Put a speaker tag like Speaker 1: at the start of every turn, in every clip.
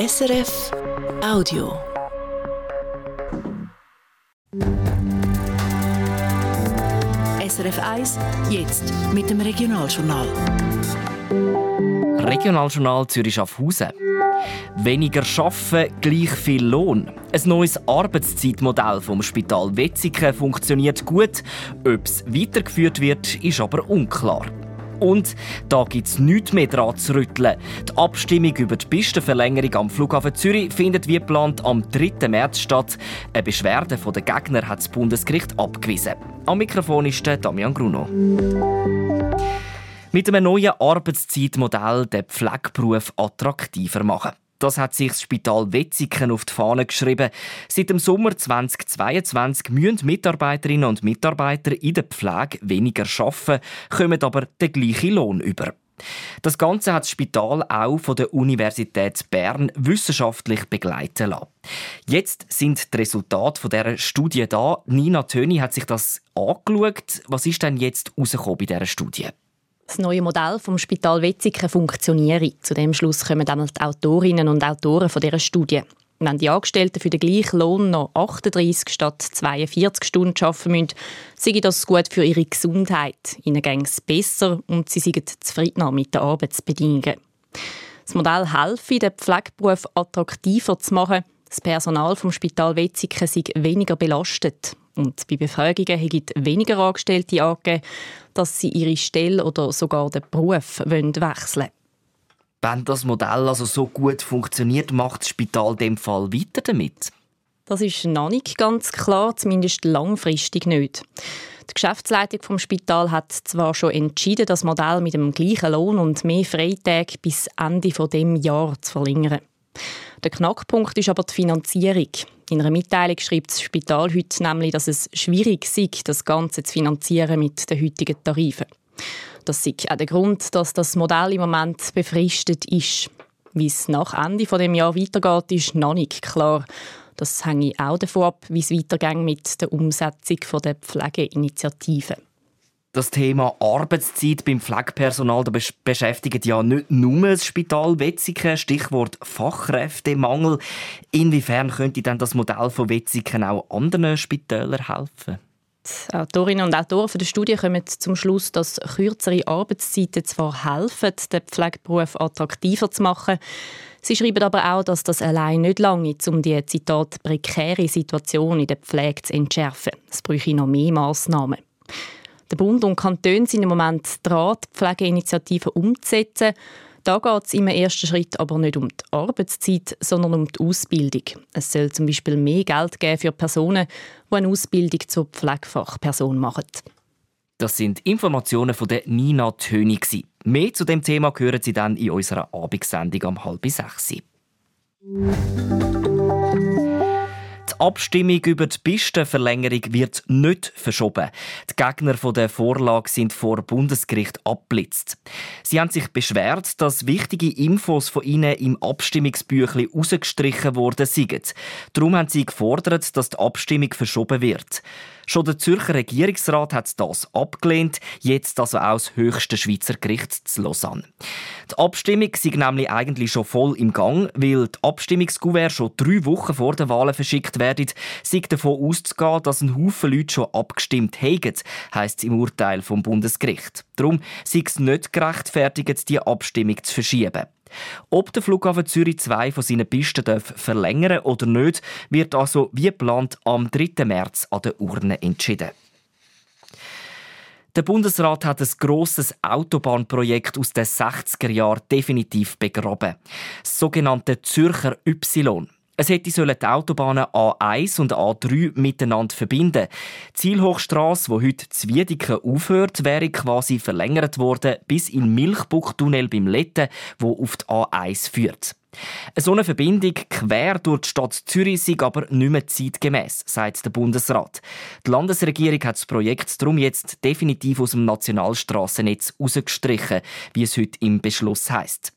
Speaker 1: SRF Audio. SRF 1, jetzt mit dem Regionaljournal.
Speaker 2: Regionaljournal Zürich Schaffhausen. Weniger arbeiten, gleich viel Lohn. Ein neues Arbeitszeitmodell vom Spital Wetzikon funktioniert gut. Ob es weitergeführt wird, ist aber unklar. Und da gibt es nichts mehr dran zu rütteln. Die Abstimmung über die Pistenverlängerung am Flughafen Zürich findet wie geplant am 3. März statt. Eine Beschwerde der Gegner hat das Bundesgericht abgewiesen. Am Mikrofon ist der Damian Gruno. Mit einem neuen Arbeitszeitmodell den Pflegeberuf attraktiver machen. Das hat sich das Spital Wetzikon auf die Fahne geschrieben. Seit dem Sommer 2022 müssen Mitarbeiterinnen und Mitarbeiter in der Pflege weniger arbeiten, kommen aber den gleichen Lohn über. Das Ganze hat das Spital auch von der Universität Bern wissenschaftlich begleiten lassen. Jetzt sind die Resultate von dieser Studie da. Nina Töni hat sich das angeschaut. Was ist denn jetzt herausgekommen bei dieser Studie?
Speaker 3: Das neue Modell vom Spital Wetzikon funktioniere. Zu dem Schluss kommen dann die Autorinnen und Autoren von dieser Studie. Wenn die Angestellten für den gleichen Lohn noch 38 statt 42 Stunden arbeiten müssen, sei das gut für ihre Gesundheit. Ihnen geht es besser und sie sind zufriedener mit den Arbeitsbedingungen. Das Modell helfe, den Pflegeberuf attraktiver zu machen. Das Personal vom Spital Wetzikon sei weniger belastet. Und bei Befragungen haben weniger Angestellte angegeben, dass sie ihre Stelle oder sogar den Beruf wechseln wollen.
Speaker 2: Wenn das Modell also so gut funktioniert, macht das Spital dem Fall weiter damit?
Speaker 3: Das ist noch nicht ganz klar, zumindest langfristig nicht. Die Geschäftsleitung vom Spital hat zwar schon entschieden, das Modell mit dem gleichen Lohn und mehr Freitage bis Ende von dem Jahr zu verlängern. Der Knackpunkt ist aber die Finanzierung. In einer Mitteilung schreibt das Spital heute nämlich, dass es schwierig sei, das Ganze zu finanzieren mit den heutigen Tarifen. Das ist auch der Grund, dass das Modell im Moment befristet ist. Wie es nach Ende des dem Jahr weitergeht, ist noch nicht klar. Das hänge auch davon ab, wie es weitergeht mit der Umsetzung der Pflegeinitiative.
Speaker 2: Das Thema Arbeitszeit beim Pflegepersonal das beschäftigt ja nicht nur das Spital Wetzikon, Stichwort Fachkräftemangel. Inwiefern könnte denn das Modell von Wetzikon auch anderen Spitälern helfen?
Speaker 3: Die Autorinnen und Autoren der Studie kommen zum Schluss, dass kürzere Arbeitszeiten zwar helfen, den Pflegeberuf attraktiver zu machen, Sie schreiben aber auch, dass das allein nicht lange um die Zitat prekäre Situation in der Pflege zu entschärfen. Es bräuchte noch mehr Massnahmen. Der Bund und Kantone sind im Moment dran, die Pflegeinitiative umzusetzen. Da geht es im ersten Schritt aber nicht um die Arbeitszeit, sondern um die Ausbildung. Es soll zum Beispiel mehr Geld geben für Personen, die eine Ausbildung zur Pflegefachperson machen.
Speaker 2: Das sind Informationen von der Nina Tönig. Mehr zu dem Thema hören Sie dann in unserer Abendsendung um halb sechs. Abstimmung über die Pistenverlängerung wird nicht verschoben. Die Gegner der Vorlage sind vor Bundesgericht abblitzt. Sie haben sich beschwert, dass wichtige Infos von ihnen im Abstimmungsbüchlein rausgestrichen worden sind. Darum haben sie gefordert, dass die Abstimmung verschoben wird. Schon der Zürcher Regierungsrat hat das abgelehnt, jetzt also auch das höchste Schweizer Gericht zu Lausanne. Die Abstimmung ist nämlich eigentlich schon voll im Gang, weil die Abstimmungskuvert schon drei Wochen vor den Wahlen verschickt werden. Sie davon auszugehen, dass ein Haufen Leute schon abgestimmt haben, heisst es im Urteil vom Bundesgericht. Darum sei es nicht gerechtfertigt, die Abstimmung zu verschieben. Ob der Flughafen Zürich zwei von seinen Pisten darf verlängern oder nicht, wird also wie geplant am 3. März an der Urne entschieden. Der Bundesrat hat ein grosses Autobahnprojekt aus den 60er Jahren definitiv begraben. Das sogenannte Zürcher Y. Es hätte sollen die Autobahnen A1 und A3 miteinander verbinden. Die Zielhochstrasse, die heute Zwiedeken aufhört, wäre quasi verlängert worden bis in Milchbuchtunnel beim Letten, wo auf die A1 führt. So eine Verbindung quer durch die Stadt Zürich sei aber nicht mehr zeitgemäß, sagt der Bundesrat. Die Landesregierung hat das Projekt darum jetzt definitiv aus dem Nationalstrassennetz rausgestrichen, wie es heute im Beschluss heißt.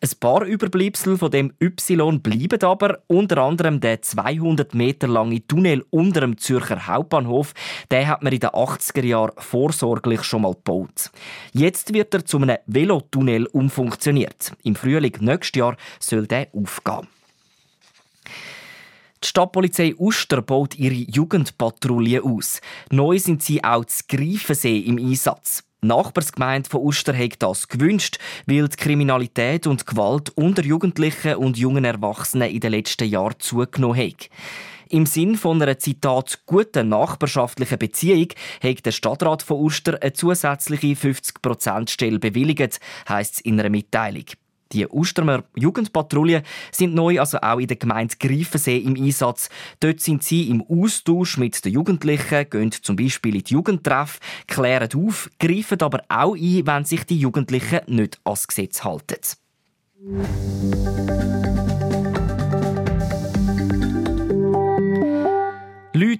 Speaker 2: Ein paar Überbleibsel von dem Y bleiben aber, unter anderem der 200 Meter lange Tunnel unter dem Zürcher Hauptbahnhof. Den hat man in den 80er Jahren vorsorglich schon mal gebaut. Jetzt wird er zu einem Velotunnel umfunktioniert. Im Frühling nächstes Jahr soll der aufgehen. Die Stadtpolizei Uster baut ihre Jugendpatrouille aus. Neu sind sie auch zu Greifensee im Einsatz. Nachbarsgemeinde von Uster hat das gewünscht, weil die Kriminalität und Gewalt unter Jugendlichen und jungen Erwachsenen in den letzten Jahren zugenommen hat. Im Sinn von einer Zitat guten nachbarschaftlichen Beziehung hat der Stadtrat von Uster eine zusätzliche 50%-Stelle bewilligt, heisst es in einer Mitteilung. Die Ustermer Jugendpatrouillen sind neu also auch in der Gemeinde Greifensee im Einsatz. Dort sind sie im Austausch mit den Jugendlichen, gehen zum Beispiel in die Jugendtreff, klären auf, greifen aber auch ein, wenn sich die Jugendlichen nicht ans Gesetz halten.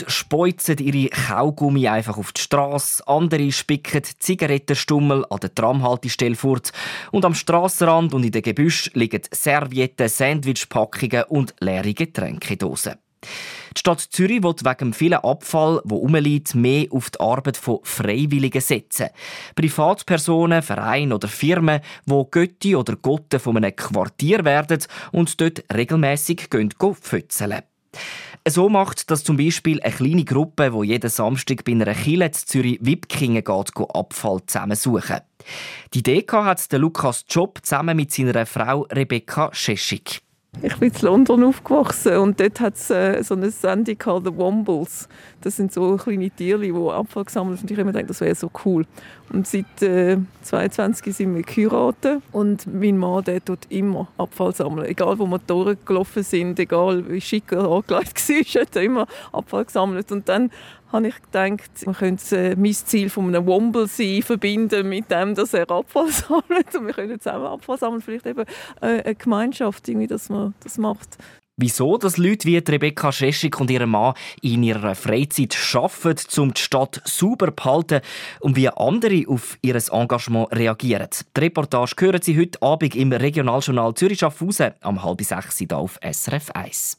Speaker 2: Leute speuzen ihre Kaugummi einfach auf die Straße, andere spicken Zigarettenstummel an der Tramhaltestelle fort und am Strassenrand und in den Gebüsch liegen Servietten, Sandwichpackungen und leere Getränkedosen. Die Stadt Zürich will wegen dem vielen Abfall, wo umliegt, mehr auf die Arbeit von Freiwilligen setzen. Privatpersonen, Vereine oder Firmen, wo Götti oder Gotte von einem Quartier werden und dort regelmäßig fötzeln. So macht das zum Beispiel eine kleine Gruppe, die jeden Samstag bei einer Kille in Zürich-Wipkingen geht, Abfall zusammensuchen. Die Idee hat Lukas Job zusammen mit seiner Frau Rebecca Scheschig.
Speaker 4: Ich bin in London aufgewachsen und dort hat es äh, so eine Sendung gehabt, The Wombles. Das sind so kleine Tiere, die Abfall gesammelt und ich habe mir gedacht, das wäre so cool. Und seit äh, 22 sind wir geheiratet und mein Mann der tut immer Abfall sammeln. Egal wo wir durchgelaufen sind, egal wie schick er angelegt war, hat er immer Abfall gesammelt. Und dann habe ich gedacht, man könnte äh, mein Ziel von einem Womble sein verbinden mit dem, dass er Abfall sammelt und wir können zusammen Abfall sammeln. Vielleicht eben äh, eine Gemeinschaft, irgendwie, dass man das macht.
Speaker 2: Wieso dass Leute wie Rebecca Scheschik und ihr Mann in ihrer Freizeit arbeiten, um die Stadt sauber zu behalten und wie andere auf ihr Engagement reagieren. Die Reportage hören Sie heute Abend im Regionaljournal Zürich-Schaffhausen am halb sechs hier auf SRF 1.